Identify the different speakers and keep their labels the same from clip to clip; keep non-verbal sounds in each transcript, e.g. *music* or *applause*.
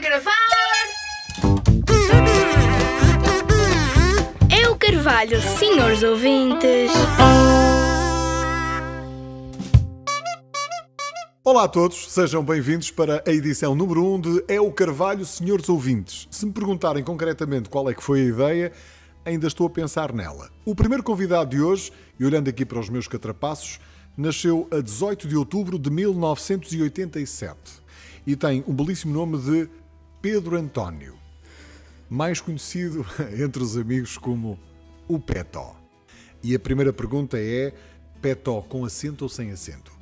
Speaker 1: gravar! O Carvalho, senhores ouvintes.
Speaker 2: Olá a todos, sejam bem-vindos para a edição número 1 de É o Carvalho, senhores ouvintes. Se me perguntarem concretamente qual é que foi a ideia, ainda estou a pensar nela. O primeiro convidado de hoje, e olhando aqui para os meus catrapassos, nasceu a 18 de outubro de 1987 e tem um belíssimo nome de Pedro António, mais conhecido *laughs* entre os amigos como o Petó. E a primeira pergunta é: Petó com acento ou sem acento?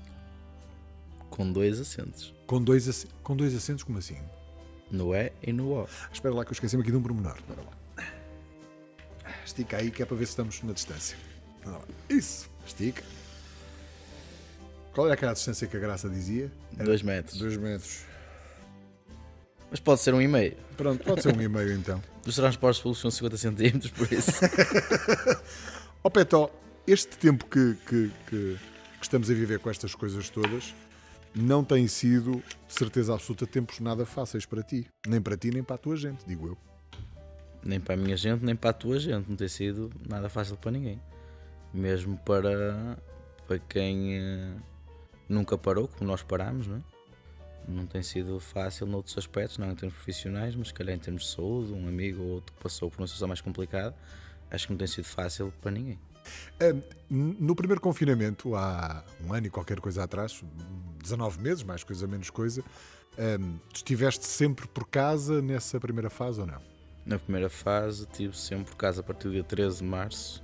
Speaker 3: Com dois acentos.
Speaker 2: Com dois, ac- com dois acentos, como assim?
Speaker 3: No E e no O.
Speaker 2: Espera lá que eu esqueci-me aqui de um pormenor. Espera lá. Estica aí que é para ver se estamos na distância. Isso. Estica. Qual era aquela distância que a Graça dizia? Era
Speaker 3: Dois metros.
Speaker 2: Dois metros.
Speaker 3: Mas pode ser um e meio.
Speaker 2: Pronto, pode ser um e meio então.
Speaker 3: Dos transportes públicos são 50 centímetros, por isso. *laughs*
Speaker 2: Ó Petó, este tempo que, que, que- que estamos a viver com estas coisas todas não tem sido, de certeza absoluta, tempos nada fáceis para ti. Nem para ti, nem para a tua gente, digo eu.
Speaker 3: nem para a minha gente, nem para a tua gente. Não tem sido nada fácil para ninguém. Mesmo para, para quem eh, nunca parou, como nós paramos, não é? Não tem sido fácil noutros aspectos, não em termos profissionais, mas se calhar em termos de saúde, um amigo ou outro que passou por uma situação mais complicada, acho que não tem sido fácil para ninguém.
Speaker 2: No primeiro confinamento, há um ano e qualquer coisa atrás, 19 meses, mais coisa menos coisa, estiveste sempre por casa nessa primeira fase ou não?
Speaker 3: Na primeira fase tive sempre por casa a partir do dia 13 de março.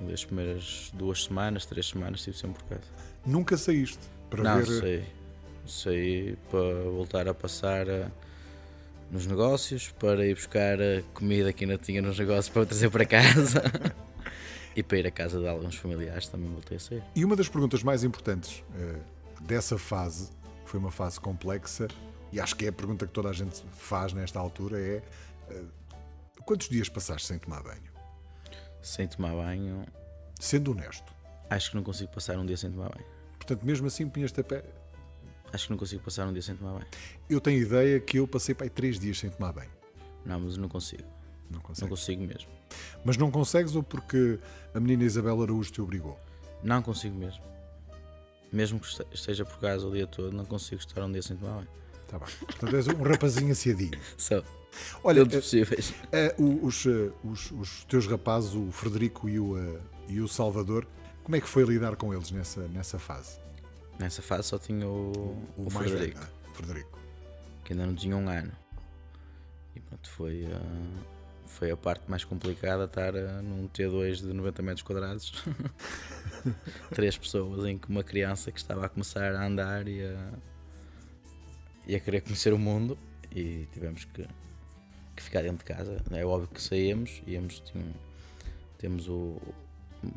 Speaker 3: Das primeiras duas semanas, três semanas, estive sempre por casa.
Speaker 2: Nunca saíste para
Speaker 3: Não,
Speaker 2: ver.
Speaker 3: sei. Saí para voltar a passar a- nos negócios, para ir buscar a comida que ainda tinha nos negócios para trazer para casa. *laughs* e para ir à casa de alguns familiares também voltei a sair.
Speaker 2: E uma das perguntas mais importantes eh, dessa fase, foi uma fase complexa, e acho que é a pergunta que toda a gente faz nesta altura: é eh, quantos dias passaste sem tomar banho?
Speaker 3: Sem tomar banho,
Speaker 2: Sendo honesto.
Speaker 3: acho que não consigo passar um dia sem tomar banho.
Speaker 2: Portanto, mesmo assim, punhas-te a pé.
Speaker 3: Acho que não consigo passar um dia sem tomar banho.
Speaker 2: Eu tenho ideia que eu passei para aí três dias sem tomar banho.
Speaker 3: Não, mas não consigo.
Speaker 2: Não
Speaker 3: Não
Speaker 2: consegues.
Speaker 3: consigo mesmo.
Speaker 2: Mas não consegues ou porque a menina Isabel Araújo te obrigou?
Speaker 3: Não consigo mesmo. Mesmo que este- esteja por casa o dia todo, não consigo estar um dia sem tomar banho.
Speaker 2: Tá bem. Portanto, és um rapazinho ansiadinho.
Speaker 3: Só, *laughs*
Speaker 2: Olha,
Speaker 3: todos possíveis.
Speaker 2: eh, eh, os, eh, os, os teus rapazes, o Frederico e o, eh, e o Salvador, como é que foi lidar com eles nessa, nessa fase?
Speaker 3: Nessa fase só tinha o, o,
Speaker 2: mais
Speaker 3: Frederico,
Speaker 2: velho, ah, Frederico.
Speaker 3: que ainda não tinha um ano. E pronto, foi, ah, foi a parte mais complicada estar ah, num T2 de 90 metros quadrados. *laughs* Três pessoas em que uma criança que estava a começar a andar e a, e a querer conhecer o mundo e tivemos que, que ficar dentro de casa. É óbvio que saímos, íamos, tinha- temos o.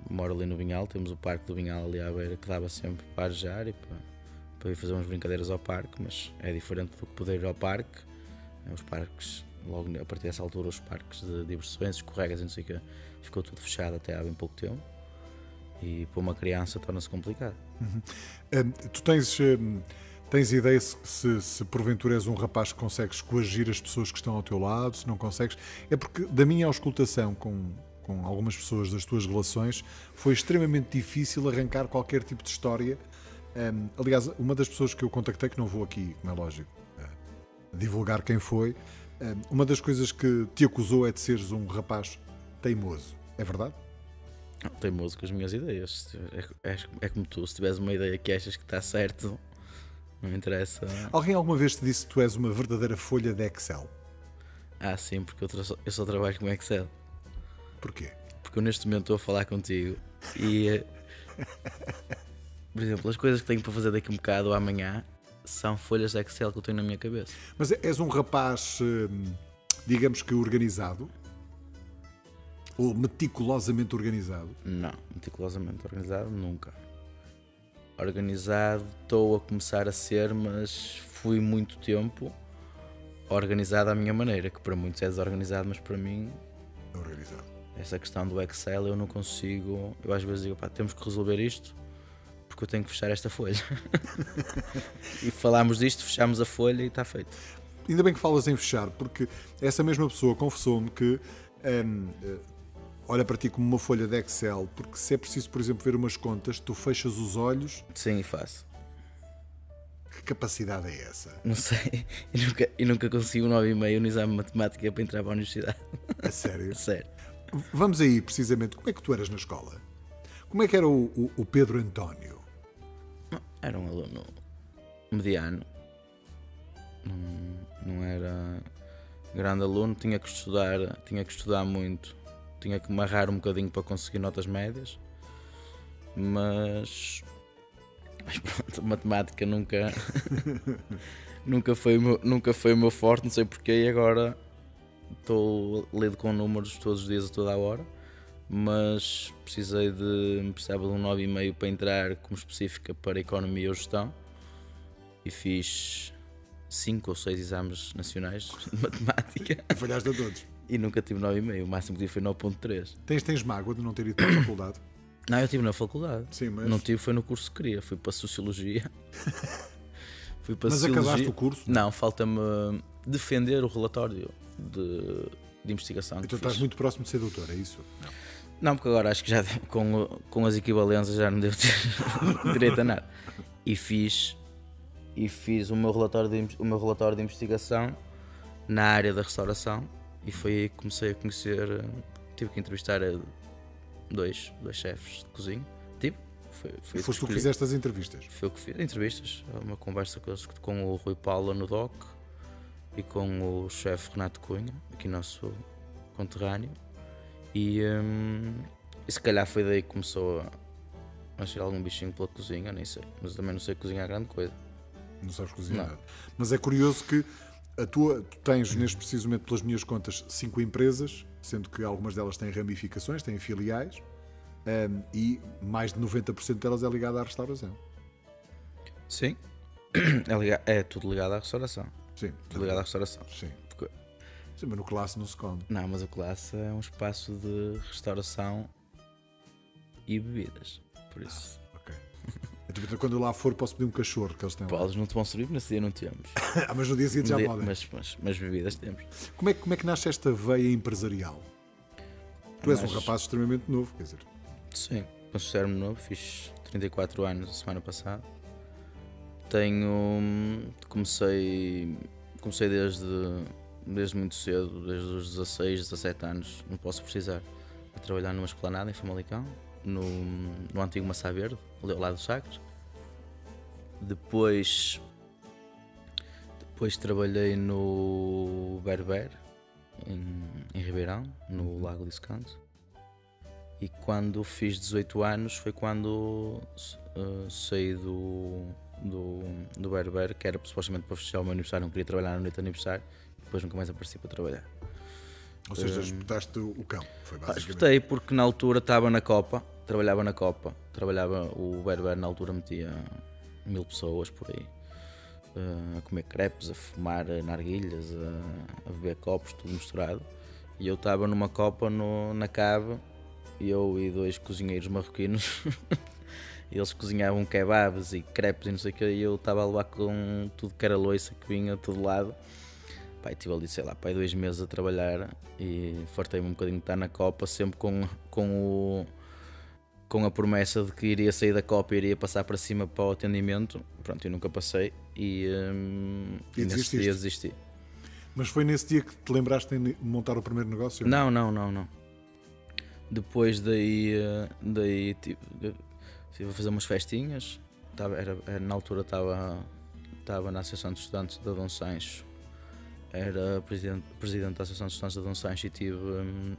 Speaker 3: Moro ali no Vinhal, temos o Parque do Vinhal ali à beira que dava sempre para arejar e para, para ir fazer umas brincadeiras ao parque, mas é diferente do que poder ir ao parque. É, Os parques, logo a partir dessa altura, os parques de diversões, escorregas e não sei o quê, ficou tudo fechado até há bem pouco tempo. E para uma criança torna-se complicado.
Speaker 2: Hum, tu tens, hum, tens ideia se, se, se porventura és um rapaz que consegues coagir as pessoas que estão ao teu lado, se não consegues? É porque da minha auscultação com, com algumas pessoas das tuas relações foi extremamente difícil arrancar qualquer tipo de história. Hum, aliás, uma das pessoas que eu contactei, que não vou aqui, como é lógico, eh, divulgar quem foi, uma das coisas que te acusou é de seres um rapaz teimoso. É verdade?
Speaker 3: Teimoso com as minhas ideias. É, é- é como tu, se tiveres uma ideia que achas que está certo, não me interessa.
Speaker 2: Alguém alguma vez te disse que tu és uma verdadeira folha de Excel?
Speaker 3: Ah, sim, porque eu, eu só trabalho com Excel.
Speaker 2: Porquê?
Speaker 3: Porque eu neste momento estou a falar contigo e. eh, Por exemplo, as coisas que tenho para fazer daqui a um bocado ou amanhã são folhas de Excel que eu tenho na minha cabeça.
Speaker 2: Mas és um rapaz, hum, digamos que organizado? Ou meticulosamente organizado?
Speaker 3: Não, meticulosamente organizado, nunca. Organizado, estou a começar a ser, mas fui muito tempo organizado à minha maneira, que para muitos é desorganizado, mas para mim,
Speaker 2: Organizado.
Speaker 3: Essa questão do Excel eu não consigo. Eu às vezes digo, pá, temos que resolver isto, porque eu tenho que fechar esta folha. *laughs* e falámos disto, fechámos a folha e está feito.
Speaker 2: Ainda bem que falas em fechar, porque essa mesma pessoa confessou-me que hum, eh, olha para ti como uma folha de Excel, porque se é preciso, por exemplo, ver umas contas, tu fechas os olhos.
Speaker 3: Sim, e faço.
Speaker 2: Que capacidade é essa?
Speaker 3: Não sei. *laughs* E nunca, e nunca consegui um 9,5 no exame de matemática para entrar para a universidade.
Speaker 2: A sério? *laughs*
Speaker 3: Sério.
Speaker 2: Vamos aí, precisamente, como é que tu eras na escola? Como é que era o, o, o Pedro António?
Speaker 3: Era um aluno mediano. Não, não era grande aluno, tinha que estudar, tinha que estudar muito, tinha que marrar um bocadinho para conseguir notas médias. Mas, mas pronto, matemática nunca *laughs* nunca foi meu, nunca foi o meu forte, não sei porquê, e agora estou lido com números todos os dias a toda a hora, mas precisei de precisava de um 9,5 para entrar como específica para economia ou gestão e fiz 5 ou 6 exames nacionais de *laughs* matemática
Speaker 2: E falhaste a todos.
Speaker 3: e nunca tive 9,5, o máximo que tive foi 9.3.
Speaker 2: Tens, tens mágoa de não ter ido para a faculdade?
Speaker 3: Não, eu tive na faculdade.
Speaker 2: Sim, mas,
Speaker 3: Não tive, foi no curso que queria, fui para Sociologia. *laughs* fui para
Speaker 2: mas
Speaker 3: Sociologia.
Speaker 2: acabaste o curso?
Speaker 3: Não, falta-me defender o relatório de, de investigação. que
Speaker 2: Então
Speaker 3: fiz.
Speaker 2: estás muito próximo de ser doutor, é isso?
Speaker 3: Não, porque agora acho que já *laughs* com, com as equivalências já não devo ter *laughs* direito a nada. E fiz, e fiz o, meu relatório de, o meu relatório de investigação na área da restauração e foi aí que comecei a conhecer. Tive que entrevistar dois, dois chefes de cozinha. Tive, foi, foi
Speaker 2: E foste tu que fizeste as entrevistas.
Speaker 3: Foi o que fiz. Entrevistas, uma conversa com, com o Rui Paula no DOC e com o chefe Renato Cunha, aqui nosso conterrâneo. E, hum, e se calhar foi daí que começou a nascer algum bichinho pela cozinha, nem sei. Mas eu também não sei cozinhar grande coisa.
Speaker 2: Não sabes cozinhar
Speaker 3: Não.
Speaker 2: Mas é curioso que a tua, tu tens, neste preciso momento, pelas minhas contas, cinco empresas, sendo que algumas delas têm ramificações, têm filiais, ehm, e mais de 90% delas é ligada à restauração.
Speaker 3: Sim. *clears throat* É, liga- é tudo ligado à restauração.
Speaker 2: Sim.
Speaker 3: Ligado à restauração.
Speaker 2: Sim.
Speaker 3: Porque-
Speaker 2: Sim, mas no classe não se come.
Speaker 3: Não, mas a classe é um espaço de restauração e bebidas. Por isso,
Speaker 2: Ok. Então, quando eu lá for, posso pedir um cachorro que eles têm
Speaker 3: podes não te vão servir, mas nesse dia não temos. *laughs*
Speaker 2: Ah, mas no dia seguinte já
Speaker 3: De-
Speaker 2: podem.
Speaker 3: mas, mas, mas bebidas temos.
Speaker 2: Como, é, que- como é que nasce esta veia empresarial? Tu és um
Speaker 3: Mas-
Speaker 2: rapaz extremamente novo, quer dizer,
Speaker 3: Sim, considero-me novo, fiz 34 anos a semana passada. Tenho. Comecei. Comecei desde, desde muito cedo, desde os 16, 17 anos, não posso precisar, a trabalhar numa esplanada em Famalicão, no, no antigo Maçã Verde, ali ao lado do Sacres. Depois. Depois trabalhei no Berber, em, em Ribeirão, no Lago de Escanto. E quando fiz 18 anos foi quando eh, saí do, do, do Berber, que era supostamente para festejar o meu aniversário, não queria trabalhar na noite de aniversário, depois nunca mais apareci para trabalhar.
Speaker 2: ou seja, espetaste o cão. Foi basicamente.
Speaker 3: Espetei porque na altura estava na Copa, trabalhava na Copa, trabalhava, o Berber na altura metia mil pessoas por aí. eh, a comer crepes, a fumar narguilhas, a, a beber copos, tudo misturado. E eu estava numa copa no, na cave, eu e dois cozinheiros marroquinos. *laughs* Eles cozinhavam kebabs e crepes e não sei o que, e eu estava a levar com tudo que era loiça que vinha de todo lado. Pai, estive ali, sei lá, pai, dois meses a trabalhar e fartei-me um bocadinho de estar na Copa, sempre com, com, o, com a promessa de que iria sair da Copa e iria passar para cima para o atendimento. Pronto, eu nunca passei e, hum,
Speaker 2: E
Speaker 3: nesse
Speaker 2: desististe?
Speaker 3: dia desisti.
Speaker 2: Mas foi nesse dia que te lembraste de montar o primeiro negócio?
Speaker 3: Não, não, não, não. Depois daí, eh, daí tive, estive a fazer umas festinhas. Tava, era, era- na altura estava estava na Associação de Estudantes da Dom Sancho. Era presidente, presidente da Associação de Estudantes da Dom Sancho e tive hum,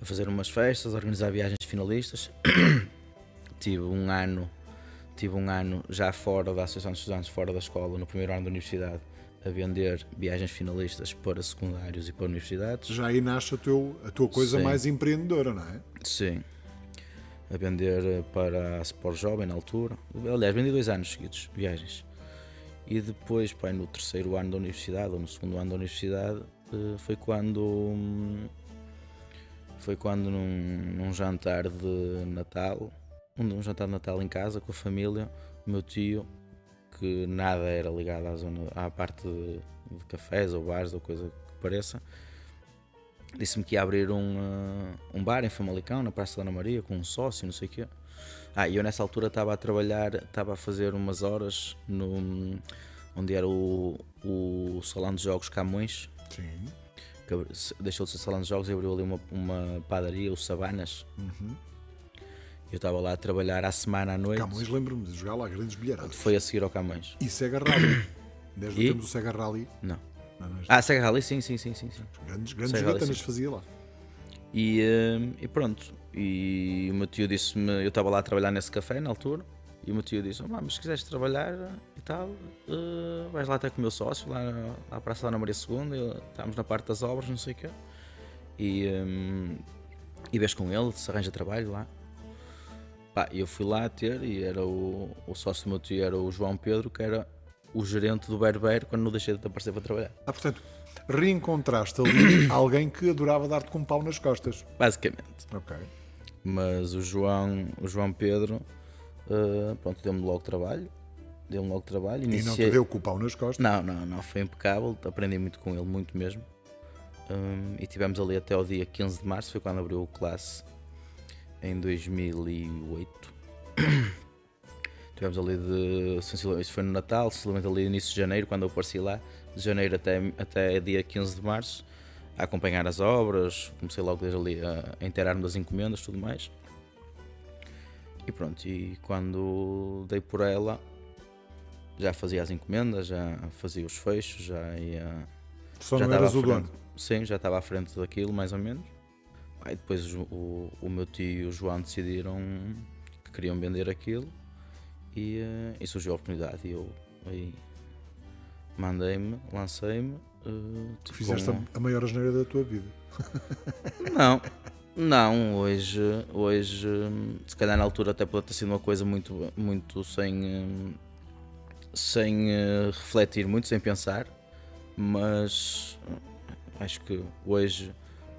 Speaker 3: a fazer umas festas, a organizar viagens de finalistas. *coughs* tive um ano, tive um ano já fora da Associação de Estudantes, fora da escola, no primeiro ano da universidade, a vender viagens finalistas para secundários e para universidades.
Speaker 2: Já aí nasce a, teu, a tua coisa
Speaker 3: Sim.
Speaker 2: mais empreendedora, não é?
Speaker 3: Sim. A vender eh, para a Sport Jovem na altura. Aliás, vendi dois anos seguidos, viagens. E depois, pai, no terceiro ano da universidade, ou no segundo ano da universidade, eh, foi quando. hum, Foi quando num, num jantar de Natal um, jantar de Natal em casa com a família, o meu tio, que nada era ligado à zona, à parte de, de cafés ou bares ou coisa que pareça, disse-me que ia abrir um, uh, um bar em Famalicão, na Praça da Ana Maria, com um sócio, não sei o quê. Ah, e eu nessa altura estava a trabalhar, estava a fazer umas horas no onde era o, o Salão de Jogos Camões,
Speaker 2: Sim.
Speaker 3: deixou de ser salão de jogos e abriu ali uma, uma padaria, o Savanas. Eu estava lá a trabalhar à semana à noite.
Speaker 2: Camões, lembro-me de jogar lá grandes bilharadas.
Speaker 3: Foi a seguir ao Camões.
Speaker 2: E Sega Rally. *coughs* Desde
Speaker 3: E?
Speaker 2: o tempo do Sega Rally.
Speaker 3: Não.
Speaker 2: Não,
Speaker 3: Ah, Sega Rally, sim, sim, sim, sim. sim.
Speaker 2: grandes grandes jogatanas fazia lá.
Speaker 3: E, hum, e pronto. E o meu tio disse-me, eu estava lá a trabalhar nesse café na altura, e o meu tio disse: "Oh, mas se quiseres trabalhar e tal, eh, vais lá até com o meu sócio, lá à Praça da Ana Maria II, estávamos na parte das obras, não sei o quê. E, hum, e vês com ele, se arranja trabalho lá. Pá, e eu fui lá ter, e era o, o sócio do meu tio era o João Pedro, que era o gerente do Berber quando não deixei de aparecer para trabalhar.
Speaker 2: Ah, portanto, reencontraste ali *coughs* alguém que adorava dar-te com um pau nas costas.
Speaker 3: Basicamente.
Speaker 2: Ok.
Speaker 3: mas o João, o João Pedro, eh, pronto, deu-me logo trabalho, deu-me logo trabalho.
Speaker 2: E não te
Speaker 3: iniciei-
Speaker 2: deu com o pau nas costas.
Speaker 3: não, não, não, foi impecável, aprendi muito com ele, muito mesmo. Hum, e tivemos ali até o dia 15 de março, foi quando abriu o classe em 2008. Tivemos ali de, isso foi no Natal, sensivelmente ali início de janeiro, quando eu apareci lá, de janeiro até, até dia 15 de março, a acompanhar as obras, comecei logo desde ali a, a inteirar-me das encomendas tudo mais. E pronto, e quando dei por ela, já fazia as encomendas, já fazia os fechos, já ia.
Speaker 2: Só
Speaker 3: já
Speaker 2: não
Speaker 3: estava
Speaker 2: eras o dono.
Speaker 3: Sim, já estava à frente daquilo, mais ou menos. Aí depois o, o, o meu tio e o João decidiram que queriam vender aquilo e, eh, e surgiu a oportunidade. E eu aí mandei-me, lancei-me. eh, tipo,
Speaker 2: Fizeste a, maior asneira da tua vida. *laughs*
Speaker 3: Não, não, hoje, hoje se calhar na altura até pode ter sido uma coisa muito, muito sem, hum, sem eh, refletir muito, sem pensar, mas acho que hoje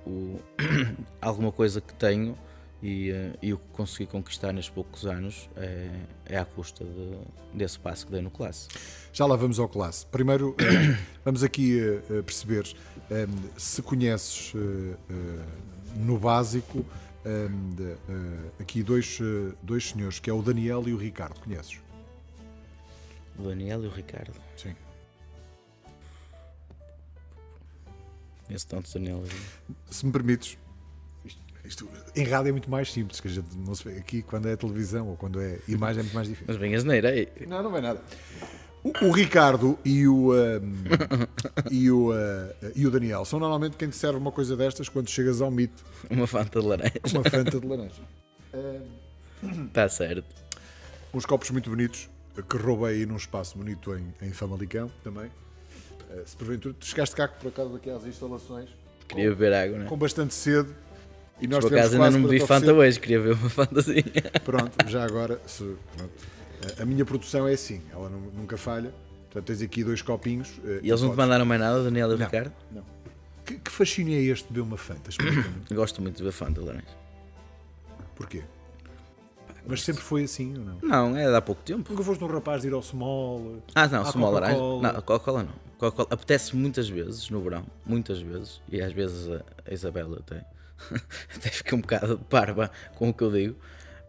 Speaker 3: o, *coughs* alguma coisa que tenho e, eh, e o que consegui conquistar nestes poucos anos é, é à custa de- desse passo que dei no classe.
Speaker 2: Já lá vamos ao classe. Primeiro, eh, *coughs* vamos aqui perceber se conheces no básico aqui dois, dois senhores, que é o Daniel e o Ricardo. Conheces?
Speaker 3: O Daniel e o Ricardo.
Speaker 2: Sim.
Speaker 3: Conheço tantos Daniel.
Speaker 2: Se me permites, isto, em rádio é muito mais simples, que a gente não se vê aqui quando é televisão ou quando é imagem é muito mais difícil.
Speaker 3: Mas bem, a geneira aí.
Speaker 2: Não, não vai nada. O, o Ricardo e o, ehm, e, o, eh, e o Daniel são normalmente quem te serve uma coisa destas quando chegas ao mito,
Speaker 3: Uma fanta de laranja.
Speaker 2: uma fanta de laranja.
Speaker 3: Está *laughs* certo.
Speaker 2: Uns copos muito bonitos que roubei aí num espaço bonito em, em Famalicão também. Eh, se porventura tu chegaste cá por acaso aqui às instalações
Speaker 3: Queria beber água, né?
Speaker 2: com bastante sede e nós
Speaker 3: Por acaso ainda não bebi
Speaker 2: te
Speaker 3: Fanta hoje, queria ver uma fantasia. *laughs*
Speaker 2: Pronto, já agora, se- pronto. A- minha produção é assim, ela nu- nunca falha. Portanto, tens aqui dois copinhos. eh,
Speaker 3: E eles não te mandaram mais nada, Daniel e
Speaker 2: Não.
Speaker 3: Ricardo?
Speaker 2: Não. Que, que fascínio é este de beber uma Fanta? *coughs*
Speaker 3: Gosto muito de beber Fanta laranja.
Speaker 2: Porquê? Mas sempre foi assim ou não?
Speaker 3: Não, é de há pouco tempo.
Speaker 2: Nunca foste um rapaz de ir ao small?
Speaker 3: Ah, não, small laranja.
Speaker 2: Coca-Cola.
Speaker 3: Não, Coca-Cola não. Coca-Cola apetece muitas vezes no verão, muitas vezes, e às vezes a, a Isabela até, *laughs* até fica um bocado parva com o que eu digo,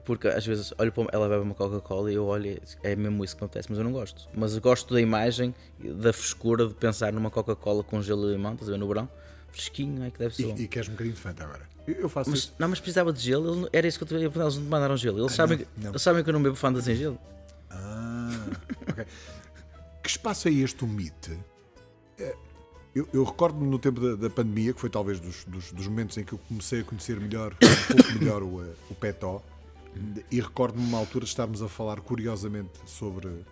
Speaker 3: porque às vezes olho para ela bebe uma Coca-Cola e eu olho, é mesmo isso que acontece, mas eu não gosto. Mas eu gosto da imagem, da frescura de pensar numa Coca-Cola com gelo e limão, estás a ver no verão, fresquinho, é que deve ser bom.
Speaker 2: E, e queres um bocadinho de Fanta agora? Eu, faço
Speaker 3: Mas,
Speaker 2: isso.
Speaker 3: não, mas precisava de gelo, não- era isso que eu te eles não te mandaram gelo. Eles, sabem,
Speaker 2: não,
Speaker 3: que-
Speaker 2: não.
Speaker 3: eles sabem que eu não bebo Fanta sem gelo.
Speaker 2: Ah, ok. *laughs* Que espaço é este, o MIT? Eu, eu recordo-me no tempo da, da pandemia, que foi talvez dos, dos- dos momentos em que eu comecei a conhecer melhor, um pouco melhor o, eh, o Petó, e recordo-me uma altura de estarmos a falar curiosamente sobre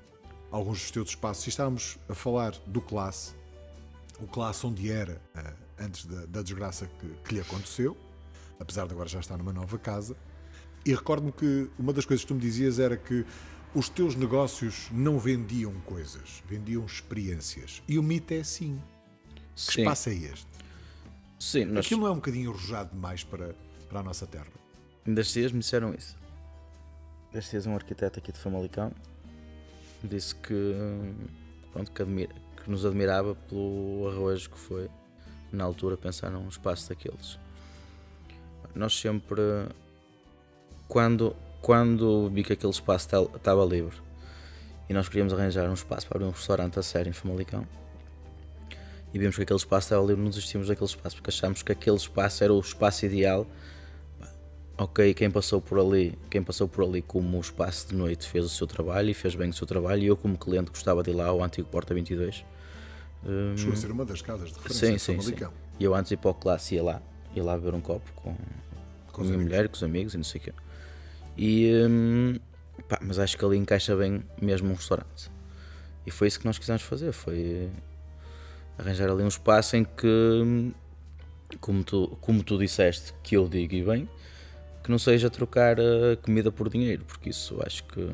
Speaker 2: alguns dos teus espaços, e estávamos a falar do classe, o classe onde era eh, antes da, da desgraça que, que lhe aconteceu, apesar de agora já estar numa nova casa. E recordo-me que uma das coisas que tu me dizias era que os teus negócios não vendiam coisas, vendiam experiências. E o mito é assim. Que
Speaker 3: Sim,
Speaker 2: espaço é este?
Speaker 3: sim nós,
Speaker 2: Aquilo não é um bocadinho arrojado demais para, para a nossa terra.
Speaker 3: ainda dias me disseram isso. estes dias um arquiteto aqui de Famalicão disse que, pronto, que, admira, que nos admirava pelo arrojo que foi na altura pensar num espaço daqueles. Nós sempre, quando, quando vi que aquele espaço estava livre e nós queríamos arranjar um espaço para abrir um restaurante a sério em Famalicão e vimos que aquele espaço estava livre, não desistimos daquele espaço porque achámos que aquele espaço era o espaço ideal ok, quem passou por ali, quem passou por ali como espaço de noite fez o seu trabalho e fez bem o seu trabalho e eu como cliente gostava de ir lá ao antigo Porta 22.
Speaker 2: Um, Chegou a ser uma das casas de referência
Speaker 3: sim, sim, sim. E eu antes de ir para o classe ia lá, ia lá beber um copo com, com a minha amigos. mulher, com os amigos e não sei o quê. E, um, pá, mas acho que ali encaixa bem mesmo um restaurante. E foi isso que nós quisemos fazer, foi arranjar ali um espaço em que, como tu, como tu disseste, que eu digo e bem, que não seja trocar uh, comida por dinheiro, porque isso acho que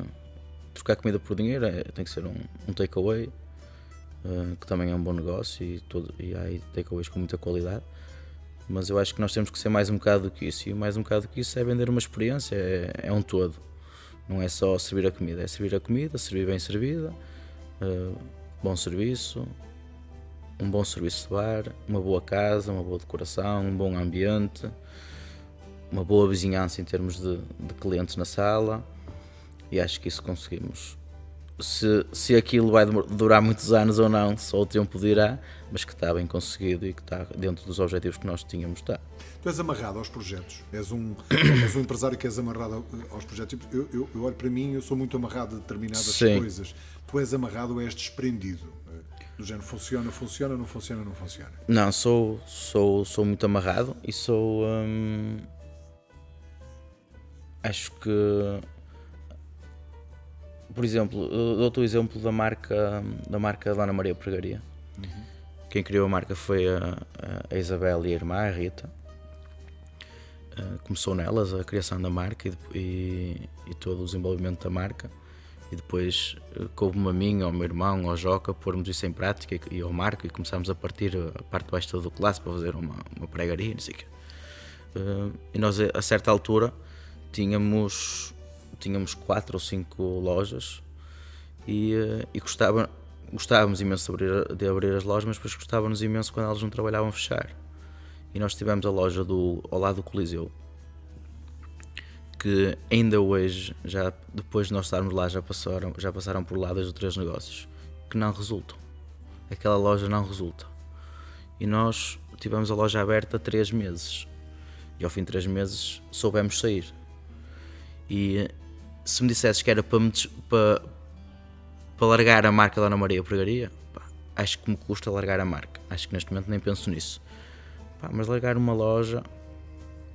Speaker 3: trocar comida por dinheiro é, tem que ser um, um takeaway, uh, que também é um bom negócio e, todo, e há takeaways com muita qualidade. Mas eu acho que nós temos que ser mais um bocado do que isso, e mais um bocado do que isso é vender uma experiência, é, é um todo. Não é só servir a comida, é servir a comida, servir bem servida, uh, bom serviço, um bom serviço de bar, uma boa casa, uma boa decoração, um bom ambiente uma boa vizinhança em termos de, de clientes na sala e acho que isso conseguimos. Se, se aquilo vai durar muitos anos ou não, só o tempo dirá, mas que está bem conseguido e que está dentro dos objetivos que nós tínhamos. Está.
Speaker 2: Tu és amarrado aos projetos, és um, *coughs* és um empresário que és amarrado aos projetos. Eu, eu, eu olho para mim, eu sou muito amarrado a determinadas Sim. coisas. Tu és amarrado ou és desprendido? Do género, funciona, funciona, não funciona, não funciona?
Speaker 3: Não, sou, sou, sou muito amarrado e sou. Hum, acho que por exemplo, dou-te o exemplo da marca da marca Dona Maria Pregaria. Uhum. Quem criou a marca foi a, a Isabel e a irmã, a Rita. Uh, começou nelas a criação da marca e, e, e, todo o desenvolvimento da marca. E depois uh, coube-me a mim, ao meu irmão, ao Joca, pormos isso em prática e, ao Marco e começámos a partir a parte de baixo do classe para fazer uma, uma pregaria, não sei o quê. Uh, e nós, a certa altura, tínhamos, tínhamos quatro ou cinco lojas e, eh, e gostava, gostávamos imenso de abrir, de abrir as lojas, mas depois gostávamos imenso quando elas não trabalhavam fechar. E nós tivemos a loja do, ao lado do Coliseu, que ainda hoje, já depois de nós estarmos lá, já passaram, já passaram por lá dois ou três negócios que não resultam. Aquela loja não resulta. E nós tivemos a loja aberta três meses. E ao fim de três meses soubemos sair. E se me dissesses que era para, me, para, para largar a marca da Ana Maria Pregaria, pá, acho que me custa largar a marca. Acho que neste momento nem penso nisso. Pá, mas largar uma loja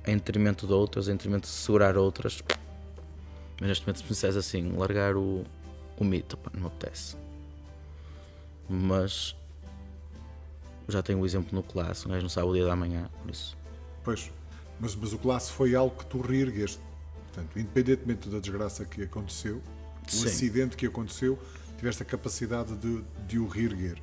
Speaker 3: em detrimento de outras, em detrimento de segurar outras. Mas neste momento, se me dissesse assim, largar o, o mito, pá, não me apetece. Mas já tenho o exemplo no classe, um gajo não sabe o dia da manhã, por isso.
Speaker 2: Pois, mas, mas o classe foi algo que tu reergueste Portanto, independentemente da desgraça que aconteceu, Sim. o acidente que aconteceu, tiveste a capacidade de, de o reerguer.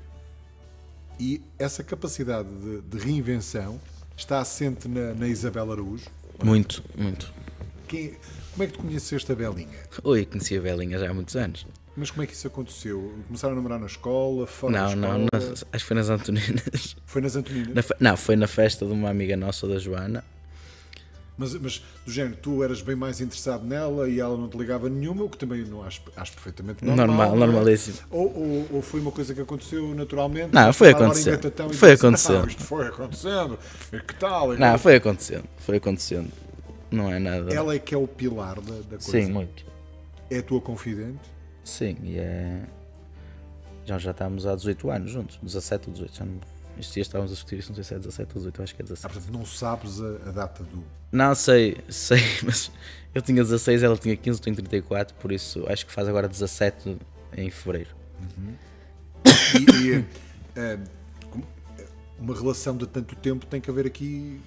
Speaker 2: E essa capacidade de, de reinvenção está assente na, na Isabel Araújo?
Speaker 3: Muito, muito.
Speaker 2: Quem, como é que tu conheceste a Belinha?
Speaker 3: Oi, conheci a Belinha já há muitos anos.
Speaker 2: Mas como é que isso aconteceu? Começaram a namorar na escola? Fora
Speaker 3: não,
Speaker 2: escola?
Speaker 3: não, acho que foi nas Antoninas.
Speaker 2: Foi nas Antoninas?
Speaker 3: Na, não, foi na festa de uma amiga nossa, da Joana.
Speaker 2: Mas, mas do género, tu eras bem mais interessado nela e ela não te ligava nenhuma, o que também não acho, acho perfeitamente normal.
Speaker 3: Normal, é? normalíssimo.
Speaker 2: Ou, ou, ou, foi uma coisa que aconteceu naturalmente?
Speaker 3: Não, foi acontecendo. Foi acontecendo.
Speaker 2: isto foi acontecendo. E que tal? E
Speaker 3: não, foi acontecendo. Foi acontecendo. Não é nada.
Speaker 2: Ela é que é o pilar da, da coisa.
Speaker 3: Sim, muito.
Speaker 2: É a tua confidente?
Speaker 3: Sim, e é. Já, já estamos há 18 anos juntos, 17 ou 18, já não estes dias estávamos a discutir isso, não sei se é 17 ou 18, acho que é 17.
Speaker 2: Ah, portanto, não sabes a, a, data do.
Speaker 3: Não, sei, sei, *laughs* mas eu tinha 16, ela tinha 15, eu tenho 34, por isso acho que faz agora 17 em fevereiro.
Speaker 2: Uhum. *coughs* E, e é, uma relação de tanto tempo tem que haver aqui,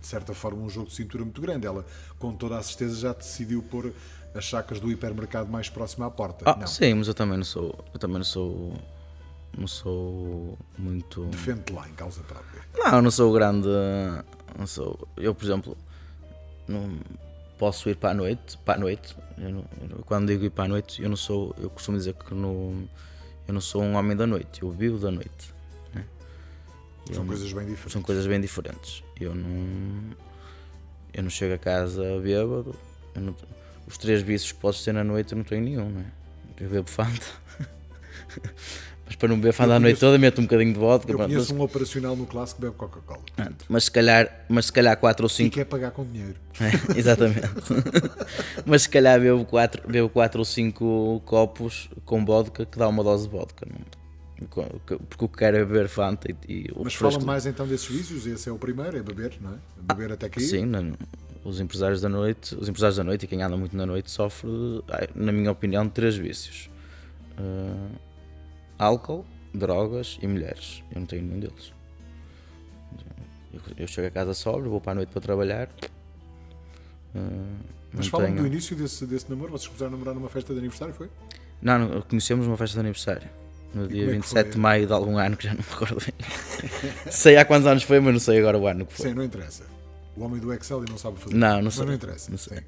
Speaker 2: de certa forma, um jogo de cintura muito grande. Ela, com toda a certeza, já decidiu pôr as chacas do hipermercado mais próximo à porta.
Speaker 3: Ah, sim, mas eu também não sou. Eu também não sou não sou muito.
Speaker 2: Defende lá em causa própria.
Speaker 3: Não, não sou grande. Não sou. Eu, por exemplo, não, posso ir para a noite, para a noite. Eu não- eu não- quando digo ir para a noite, eu não sou, eu costumo dizer que no, eu não sou um homem da noite, eu vivo da noite. né? Eu
Speaker 2: São
Speaker 3: não-
Speaker 2: coisas bem diferentes.
Speaker 3: são coisas bem diferentes. Eu não, eu não chego a casa bêbado. eu não- os três vícios que podes ter na noite eu não tenho nenhum, não é? Eu bebo Fanta. *laughs* Mas para não beber Fanta a noite toda, meto um bocadinho de vodka.
Speaker 2: Eu
Speaker 3: pronto,
Speaker 2: conheço
Speaker 3: mas,
Speaker 2: um operacional no clássico que bebe Coca-Cola.
Speaker 3: mas se calhar, mas se calhar 4 ou
Speaker 2: E
Speaker 3: 5
Speaker 2: quer pagar com dinheiro.
Speaker 3: É, *laughs* exatamente. *laughs* Mas se calhar bebo 4 bebo quatro ou 5 copos com vodka que dá uma dose de vodka. não? Porque o que quero é beber Fanta e, e o
Speaker 2: Mas fala mais então desses vícios. Esse é o primeiro, é beber, não é? Beber até cair.
Speaker 3: Sim, na- os empresários da noite, os empresários da noite e quem anda muito na noite sofre, na minha opinião, de três vícios: Ah, álcool, drogas e mulheres. Eu não tenho nenhum deles. Eu, eu chego a casa sóbrio, vou para a noite para trabalhar. Ah,
Speaker 2: Mas
Speaker 3: tenho-
Speaker 2: do início desse, desse namoro. Vocês começaram a namorar numa festa de aniversário, foi?
Speaker 3: Não, não, conhecemos uma festa de aniversário. No dia
Speaker 2: como é que
Speaker 3: 27 de maio de algum ano que já não me recordo bem. *laughs* sei há quantos anos foi, mas não sei agora o ano que foi.
Speaker 2: Sim, não interessa. O homem do Excel e não sabe fazer.
Speaker 3: Não, não
Speaker 2: Mas
Speaker 3: sei.
Speaker 2: não interessa.
Speaker 3: Não sei.
Speaker 2: sim.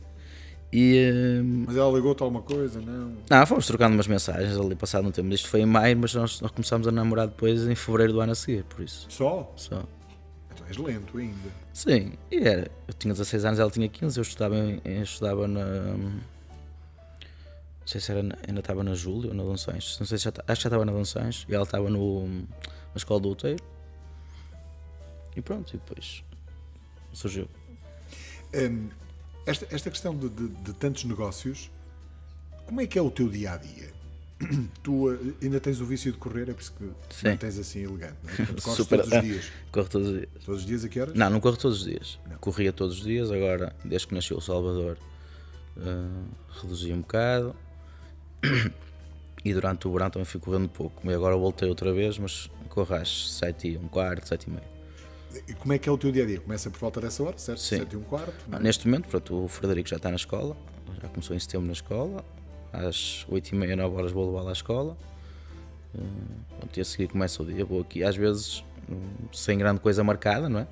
Speaker 3: E
Speaker 2: Mas ela ligou-te alguma coisa? Não.
Speaker 3: não, fomos trocando umas mensagens ali passado um tempo. Isto foi em maio, mas nós, nós começámos a namorar depois em fevereiro do ano a seguir, por isso.
Speaker 2: Só?
Speaker 3: Só.
Speaker 2: Então és lento ainda.
Speaker 3: Sim, e era. Eu tinha 16 anos, ela tinha 15, eu estudava, em, eu estudava na. Não sei se era ainda estava na Júlia ou na Donções. Não sei se já, acho que já estava na Donções e ela estava no, na escola do Outeiro. E pronto, e depois surgiu.
Speaker 2: Hum, esta, esta questão de, de- de tantos negócios, como é que é o teu dia a dia? *clears throat* Tu eh, ainda tens o vício de correr, é por isso que
Speaker 3: Sim.
Speaker 2: não tens assim elegante. Não é? *laughs* Corres
Speaker 3: Super-
Speaker 2: todos os dias. *laughs*
Speaker 3: Corro todos os dias.
Speaker 2: Todos os dias a que horas?
Speaker 3: Não, não corro todos os dias. Corria todos os dias, agora, desde que nasceu o Salvador, eh, reduzi um bocado. *clears throat* E durante o verão também fui correndo pouco. E agora voltei outra vez, mas corro às 7 e um quarto, 7 e meio.
Speaker 2: E como é que é o teu dia a dia? Começa por volta dessa hora, certo?
Speaker 3: Sim.
Speaker 2: Sete e um quarto? não é?
Speaker 3: Neste momento, pronto, o Frederico já está na escola, já começou em setembro na escola. Às 8 e meia, 9 horas vou levá-lo à escola. Pronto, e a seguir começa o dia. Vou aqui, às vezes, hum, sem grande coisa marcada, não é?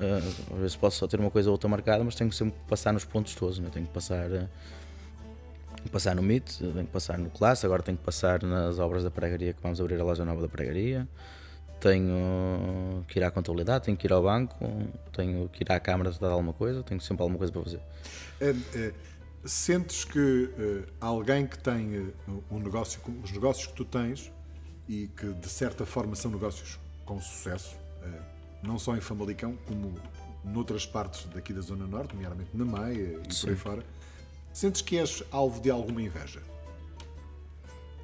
Speaker 3: Eh, Às vezes posso só ter uma coisa ou outra marcada, mas tenho que sempre passar nos pontos todos, não é? Tenho que passar, passar no MIT, tenho que passar no classe, agora tenho que passar nas obras da pregaria que vamos abrir a loja nova da pregaria. Tenho que ir à contabilidade, tenho que ir ao banco, tenho que ir à câmara tratar de alguma coisa, tenho sempre alguma coisa para fazer.
Speaker 2: Eh, eh, sentes que eh, alguém que tem eh, um negócio, os negócios que tu tens e que de certa forma são negócios com sucesso, eh, não só em Famalicão, como noutras partes daqui da Zona Norte, nomeadamente na Maia e por aí fora, sentes que és alvo de alguma inveja?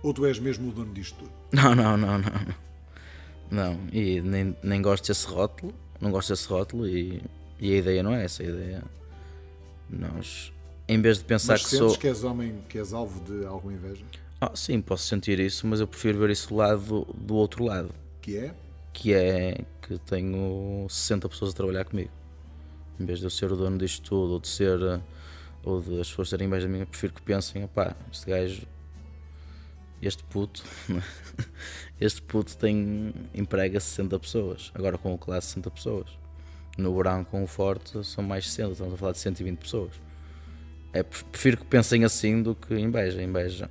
Speaker 2: Ou tu és mesmo o dono disto tudo?
Speaker 3: Não, não, não, não. Não. E nem, nem gosto desse rótulo, não gosto desse rótulo e, e a ideia não é essa, a ideia. Nós, em vez de pensar
Speaker 2: Mas
Speaker 3: que
Speaker 2: sentes
Speaker 3: sou.
Speaker 2: que és homem, que és alvo de alguma inveja?
Speaker 3: Ah, sim, posso sentir isso, mas eu prefiro ver isso do lado do, outro lado,
Speaker 2: Que é?
Speaker 3: que é que tenho 60 pessoas a trabalhar comigo. Em vez de eu ser o dono disto tudo, ou de ser. ou de as pessoas terem inveja de mim, eu prefiro que pensem, opá, este gajo este puto, *laughs* este puto tem, emprega 60 pessoas, agora com o classe 60 pessoas. No verão com o forte são mais 60, estamos a falar de 120 pessoas. É, prefiro que pensem assim do que inveja. Inveja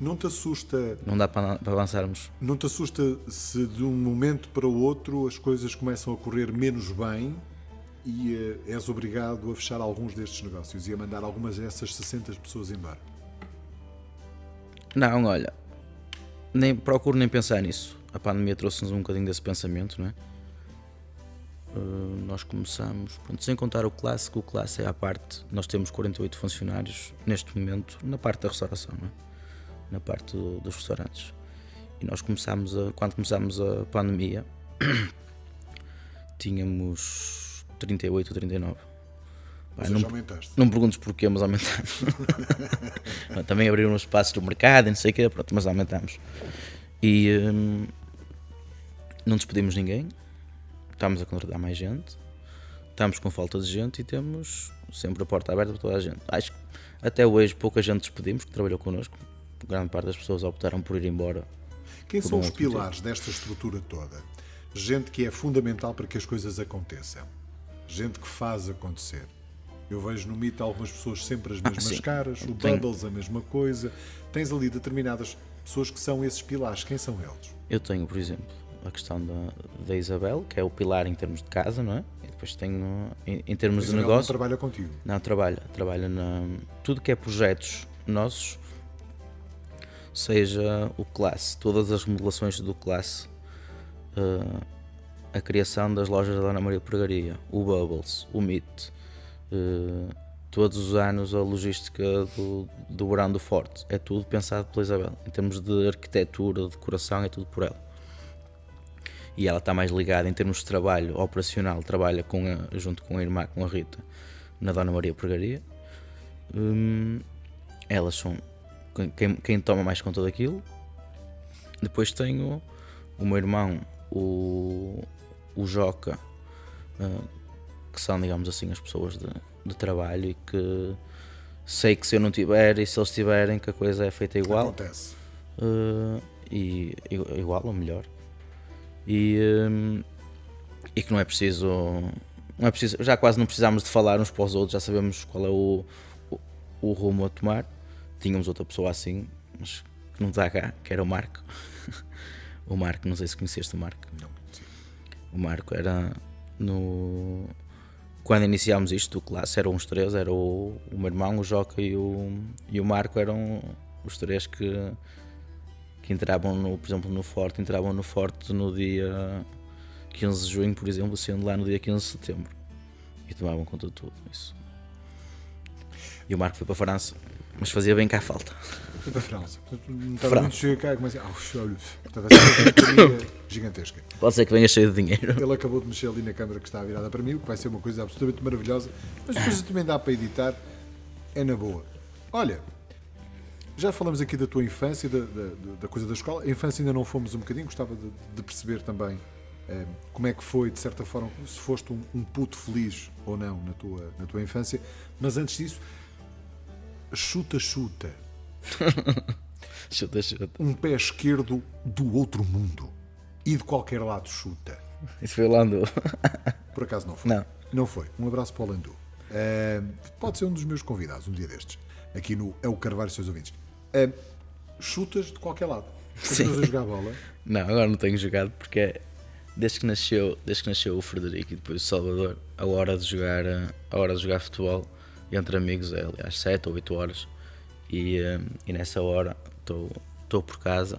Speaker 2: Não te assusta
Speaker 3: não dá para, para avançarmos.
Speaker 2: Não te assusta se de um momento para o outro as coisas começam a correr menos bem e eh, és obrigado a fechar alguns destes negócios e a mandar algumas dessas 60 pessoas embora?
Speaker 3: Não, olha, nem, procuro nem pensar nisso. A pandemia trouxe-nos um bocadinho desse pensamento, não é? Uh, nós começamos, pronto, sem contar o clássico, o clássico é à parte. Nós temos 48 funcionários neste momento na parte da restauração, é? na parte do- dos restaurantes. E nós começámos a, quando começámos a pandemia, *coughs* tínhamos 38 ou 39.
Speaker 2: Ou
Speaker 3: não-
Speaker 2: aumentaste.
Speaker 3: não me perguntes porquê, mas aumentamos. *laughs* Também abriram uns espaços do mercado e não sei o quê, pronto, mas aumentamos. E hum, não despedimos ninguém, estamos a contratar mais gente, estamos com falta de gente e temos sempre a porta aberta para toda a gente. Acho que até hoje pouca gente despedimos que trabalhou connosco. Grande parte das pessoas optaram por ir embora.
Speaker 2: Quem são
Speaker 3: um
Speaker 2: os
Speaker 3: motivo.
Speaker 2: pilares desta estrutura toda? Gente que é fundamental para que as coisas aconteçam. Gente que faz acontecer. Eu vejo no mito algumas pessoas sempre as mesmas
Speaker 3: sim.
Speaker 2: caras, o
Speaker 3: Tenho-
Speaker 2: Bubbles a mesma coisa. Tens ali determinadas pessoas que são esses pilares. Quem são eles?
Speaker 3: Eu tenho, por exemplo, a questão da, da Isabel, que é o pilar em termos de casa, não é? E depois tenho, em, em termos de
Speaker 2: Isabel não
Speaker 3: negócio.
Speaker 2: trabalha contigo.
Speaker 3: Não, trabalha. Trabalha na. Tudo que é projetos nossos, seja o classe, todas as remodelações do classe, eh, a criação das lojas da Dona Maria Pregaria, o Bubbles, o Meet, eh, todos os anos a logística do, do verão do Forte, é tudo pensado pela Isabel. Em termos de arquitetura, decoração, é tudo por ela. E ela está mais ligada em termos de trabalho operacional, trabalha com a- junto com a irmã, com a Rita, na Dona Maria Pregaria. Hum, elas são quem, quem toma mais conta daquilo. Depois tenho o meu irmão, o, o Joca, ah, que são, digamos assim, as pessoas de, de trabalho e que sei que se eu não tiver e se eles tiverem, que a coisa é feita igual.
Speaker 2: Acontece.
Speaker 3: Uh, e igual ou melhor e, um, e que não é preciso não é preciso já quase não precisamos de falar uns para os outros já sabemos qual é o, o, o rumo a tomar tínhamos outra pessoa assim mas que não está cá que era o Marco *laughs* o Marco não sei se conheceste o Marco
Speaker 2: Não, sim.
Speaker 3: o Marco era no quando iniciámos isto do classe eram os três era o, o meu irmão o Joca e o, e o Marco eram os três que que entravam no, por exemplo no Forte entravam no Forte no dia 15 de junho por exemplo sendo lá no dia 15 de setembro. E tomavam conta de tudo isso. E o Marco foi para a França mas fazia bem cá a falta
Speaker 2: Foi para a França. Portanto, Não estava muito cheio cá e comecei. Ah, olha. Portanto, essa é uma *coughs* gigantesca.
Speaker 3: pode ser que venha cheio de dinheiro
Speaker 2: Ele acabou de mexer ali na câmara que está virada para mim, o que vai ser uma coisa absolutamente maravilhosa, mas depois também dá para editar, é na boa. Olha, já falamos aqui da tua infância, da, da- da coisa da escola. A infância ainda não fomos um bocadinho, gostava de, de perceber também eh, como é que foi, de certa forma, se foste um, um puto feliz ou não na tua, na tua infância. Mas antes disso, chuta-chuta, *laughs*
Speaker 3: chuta chuta
Speaker 2: um pé esquerdo do outro mundo e de qualquer lado chuta.
Speaker 3: isso foi o Lando *laughs*
Speaker 2: Por acaso não foi?
Speaker 3: Não.
Speaker 2: Não foi. Um abraço para o Landu. Ah, pode ser um dos meus convidados um dia destes. Aqui no É o Carvalho, seus ouvintes. Ah, chutas de qualquer lado. Continuas a jogar bola. *laughs*
Speaker 3: Não, agora não tenho jogado porque é desde que nasceu, desde que nasceu o Frederico e depois o Salvador, a hora de jogar, a hora de jogar futebol entre amigos é às 7 ou 8 horas e, eh, e nessa hora estou por casa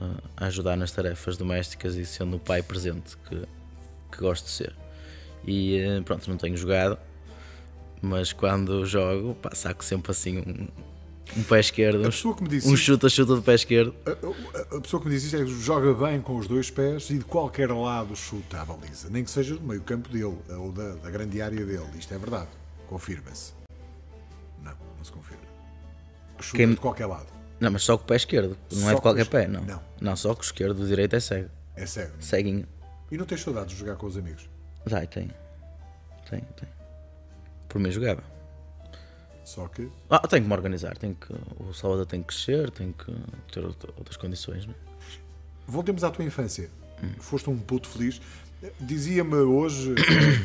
Speaker 3: eh, a ajudar nas tarefas domésticas e sendo o pai presente que, que gosto de ser. E eh, pronto, não tenho jogado, mas quando jogo, pá, saco sempre assim um, um pé esquerdo, um, chuta-chuta de pé esquerdo.
Speaker 2: A, a- a pessoa que me diz isto é que joga bem com os dois pés e de qualquer lado chuta a baliza. Nem que seja do meio campo dele ou da, da grande área dele. Isto é verdade. Confirma-se. Não, não se confirma. Chuta
Speaker 3: Quem-
Speaker 2: de qualquer lado.
Speaker 3: Não, mas só com o pé esquerdo. Não
Speaker 2: Só
Speaker 3: é de qualquer pé, não.
Speaker 2: não.
Speaker 3: só com o esquerdo, o direito é cego.
Speaker 2: É cego.
Speaker 3: Ceguinho.
Speaker 2: E não tens saudades de jogar com os amigos?
Speaker 3: Vai, tem. Tem, tem. Por mim jogava.
Speaker 2: Só que
Speaker 3: Ah, tenho que me organizar. Tenho que, o Salvador tem que crescer, tem que ter outra- outras condições. Não? é?
Speaker 2: Voltemos à tua infância.
Speaker 3: Hum.
Speaker 2: Foste um puto feliz. Dizia-me hoje,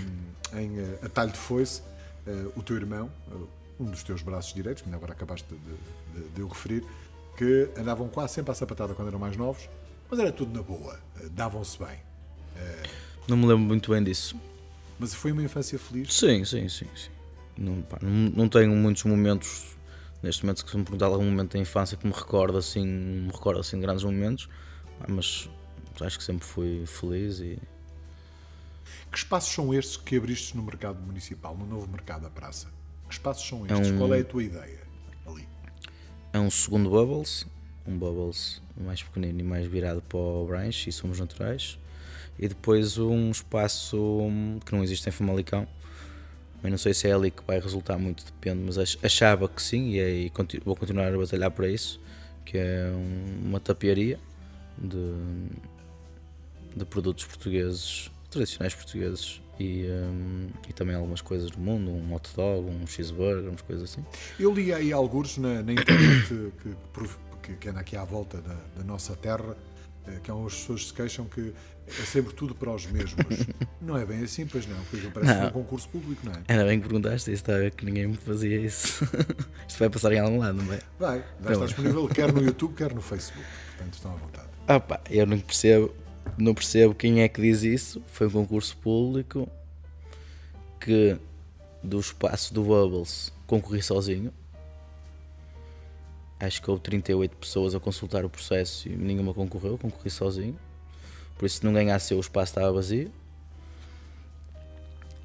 Speaker 2: *coughs* em eh, atalho de foice, eh, o teu irmão, eh, um dos teus braços direitos, que ainda agora acabaste de, de, de eu referir, que andavam quase sempre à sapatada quando eram mais novos, mas era tudo na boa, eh, davam-se bem.
Speaker 3: não me lembro muito bem disso.
Speaker 2: Mas foi uma infância feliz.
Speaker 3: Sim, sim, sim. sim. Não, pá, não, não tenho muitos momentos. Neste momento, se me perguntar algum momento da infância que me recorda assim, me recorda assim de grandes momentos, mas acho que sempre fui feliz e
Speaker 2: Que espaços são estes que abriste no mercado municipal, no novo mercado da praça? Que espaços são estes?
Speaker 3: um-
Speaker 2: Qual é a tua ideia ali?
Speaker 3: É um segundo Bubbles, um Bubbles mais pequenino e mais virado para o branch e somos naturais. E depois um espaço que não existe em Famalicão. Eu não sei se é ali que vai resultar muito, depende, mas ach- achava que sim e, aí vou continuar a batalhar para isso, que é um- uma tapiaria de, de produtos portugueses, tradicionais portugueses e, hum, e também algumas coisas do mundo, um hot dog, um cheeseburger, umas coisas assim.
Speaker 2: Eu li aí alguns na, na internet que, que, que anda aqui à volta da, da nossa terra eh, que há umas pessoas que se queixam que é sempre tudo para os mesmos. *laughs* não é bem assim, pois não, porque parece não. um concurso público, não é?
Speaker 3: Ainda bem que perguntaste isso, estava que ninguém me fazia isso. *laughs* Isto vai passar em algum lado, não
Speaker 2: é? Vai, vai estar disponível quer no YouTube, quer no Facebook, portanto estão à vontade.
Speaker 3: Ah pá, eu não percebo, não percebo quem é que diz isso, foi um concurso público que do espaço do Bubbles concorri sozinho. Acho que houve 38 pessoas a consultar o processo e nenhuma concorreu, concorri sozinho. Por isso, se não ganhasse eu, o espaço estava vazio.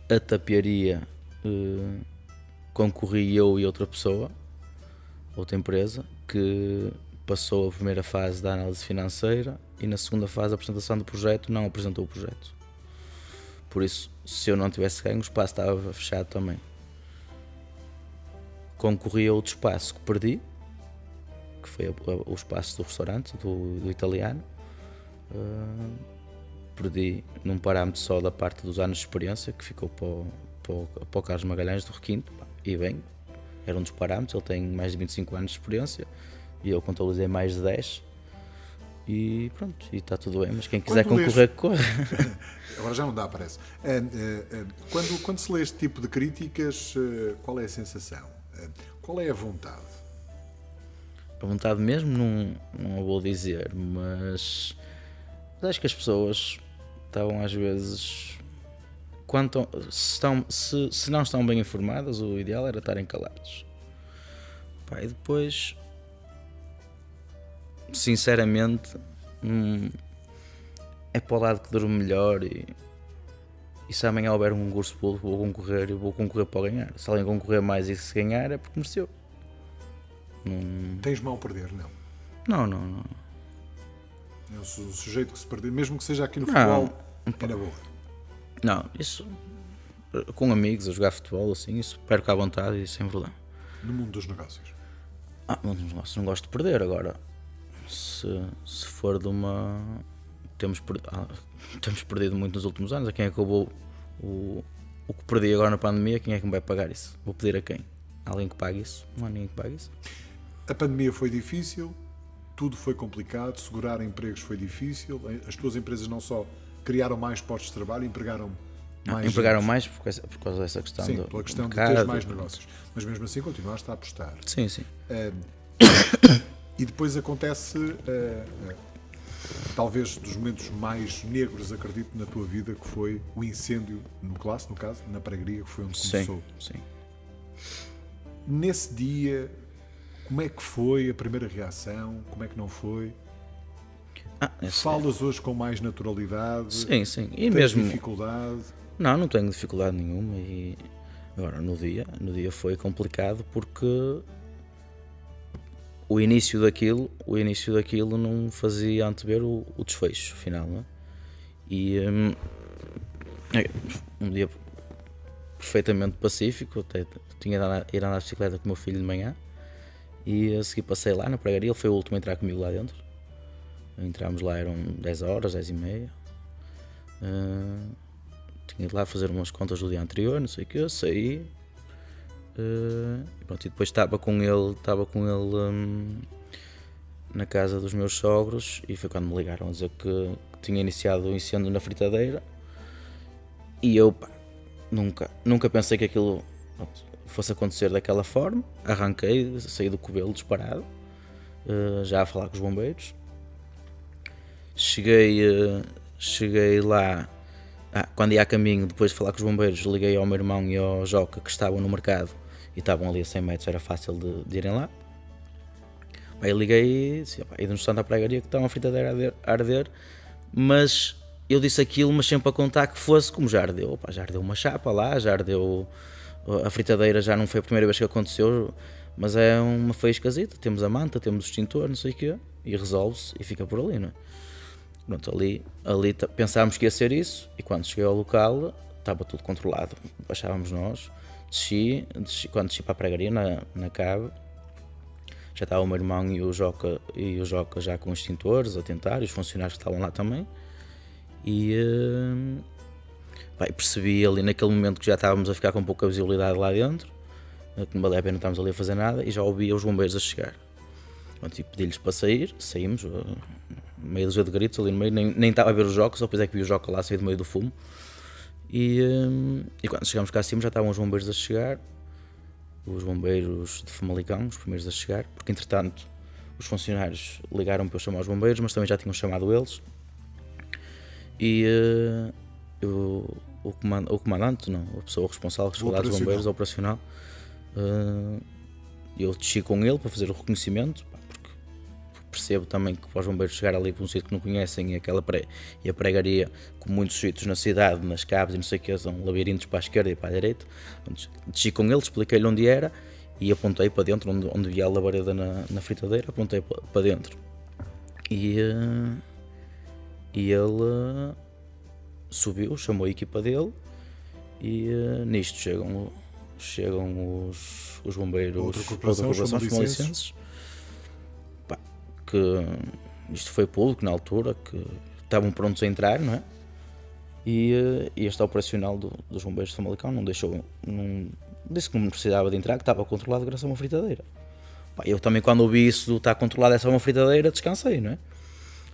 Speaker 3: A tapiaria eh, concorri eu e outra pessoa, outra empresa, que passou a primeira fase da análise financeira e na segunda fase a apresentação do projeto não apresentou o projeto. Por isso, se eu não tivesse ganho, o espaço estava fechado também. Concorri a outro espaço que perdi, que foi o espaço do restaurante, do, do italiano. Uh, perdi num parâmetro só da parte dos anos de experiência, que ficou para o, para o Carlos Magalhães do Requinto. E bem, era um dos parâmetros, ele tem mais de 25 anos de experiência e eu contabilizei mais de 10 e pronto, e está tudo bem, mas quem quiser quando concorrer, lês... corre. *laughs*
Speaker 2: Agora já não dá, parece. É, é, é, quando, quando se lê este tipo de críticas, eh, qual é a sensação? Eh, qual é a vontade?
Speaker 3: A vontade mesmo não, não vou dizer, mas acho que as pessoas estão às vezes. Quando se, estão, se, se não estão bem informadas, o ideal era estarem calados. Pá, e depois sinceramente, hum, é para o lado que durmo melhor e, e se amanhã houver um concurso público, vou concorrer e vou concorrer para ganhar. Se alguém concorrer mais e se ganhar, é porque mereceu.
Speaker 2: Hum... Tens mal a perder, não?
Speaker 3: Não, não, não.
Speaker 2: É o sujeito que se perder, mesmo que seja aqui no não, futebol, é na boa.
Speaker 3: Não, isso com amigos a jogar futebol, assim, isso perco à vontade e sem problema.
Speaker 2: No mundo dos negócios?
Speaker 3: Ah, no mundo dos negócios não gosto de perder agora se, se for de uma. Temos, ah, *laughs* temos perdido muito nos últimos anos. A quem acabou o, o que perdi agora na pandemia, quem é que me vai pagar isso? Vou pedir a quem? Alguém que pague isso? Não há ninguém que pague isso.
Speaker 2: A pandemia foi difícil, tudo foi complicado, segurar empregos foi difícil. As tuas empresas não só criaram mais postos de trabalho, empregaram mais.
Speaker 3: Não, empregaram gente. mais por causa, por causa dessa questão.
Speaker 2: Sim, do, pela questão de ter mais negócios. Mas mesmo assim continuaste a apostar.
Speaker 3: Sim, sim. *coughs*
Speaker 2: E depois acontece, uh, uh, talvez dos momentos mais negros, acredito, na tua vida, que foi o incêndio no classe, no caso, na pregaria, que foi onde
Speaker 3: sim,
Speaker 2: começou.
Speaker 3: Sim.
Speaker 2: Nesse dia, como é que foi a primeira reação? Como é que não foi? Ah, Falas é. hoje com mais naturalidade?
Speaker 3: Sim, sim. E mesmo
Speaker 2: dificuldade?
Speaker 3: Não, não tenho dificuldade nenhuma e agora no dia, no dia foi complicado porque o início daquilo, o início daquilo não fazia antever o, o desfecho final, é? E um, é, um dia perfeitamente pacífico, até tinha ido andar, ir andar de bicicleta com o meu filho de manhã e a seguir passei lá na pregaria, ele foi o último a entrar comigo lá dentro. Entramos lá, eram 10 horas, 10 e meia. Uh, tinha ido lá fazer umas contas do dia anterior, não sei o que, saí, Uh, e, pronto, e depois estava com ele, estava com ele um, na casa dos meus sogros e foi quando me ligaram a dizer que, que tinha iniciado o incêndio na fritadeira e eu pá, nunca, nunca pensei que aquilo pronto, fosse acontecer daquela forma. Arranquei, saí do covelo disparado, uh, já a falar com os bombeiros. Cheguei, uh, cheguei lá ah, quando ia a caminho, depois de falar com os bombeiros, liguei ao meu irmão e ao Joca que estavam no mercado e estavam ali a 100 metros, era fácil de, de irem lá. Aí liguei e disse, e demonstrando à pregaria que estava uma fritadeira a arder, a arder, mas eu disse aquilo, mas sempre a contar que fosse como já ardeu. Opa, já ardeu uma chapa lá, já ardeu. A fritadeira já não foi a primeira vez que aconteceu, mas é uma faíscazita. Temos a manta, temos o extintor, não sei o quê, e resolve-se e fica por ali, não é? Pronto, ali, ali pensámos que ia ser isso, e quando cheguei ao local estava tudo controlado. Baixávamos nós, Desci, desci, quando desci para a pregaria na, na cave, já estava o meu irmão e o Joca, e o Joca já com extintores a tentar, e os funcionários que estavam lá também. E uh, percebi ali naquele momento que já estávamos a ficar com pouca visibilidade lá dentro, eh, que não valia a pena estarmos ali a fazer nada, e já ouvia os bombeiros a chegar. E pedi-lhes para sair, saímos, uh, meia dúzia de gritos ali no meio, nem, nem estava a ver os jogos, só depois é que vi o jogo lá sair do meio do fumo. E, hum, e quando chegámos cá acima já estavam os bombeiros a chegar, os bombeiros de Famalicão, os primeiros a chegar, porque entretanto os funcionários ligaram para eu chamar os bombeiros, mas também já tinham chamado eles. E uh, eu, o, comand o comandante, não, a pessoa responsável, responsável dos bombeiros, operacional, uh, eu desci com ele para fazer o reconhecimento, porque percebo também que para os bombeiros chegar ali para um sítio que não conhecem e, aquela pre e a pregaria, com muitos sítios na cidade, nas cabos e não sei o que, são labirintos para a esquerda e para a direita. Desci com ele, expliquei-lhe onde era e apontei para dentro, onde, onde via a labareda na, na fritadeira, apontei para dentro. E, uh, e ele uh, subiu, chamou a equipa dele e uh, nisto chegam, chegam os, os bombeiros
Speaker 2: outra corporação, outra corporação
Speaker 3: licenços. Que isto foi público na altura, que estavam prontos a entrar, não é? E, e este operacional do, dos bombeiros de Famalicão não deixou, não, disse que não precisava de entrar, que estava controlado graças a uma fritadeira. Pá, eu também, quando ouvi isso, estar controlado essa uma fritadeira, descansei, não é?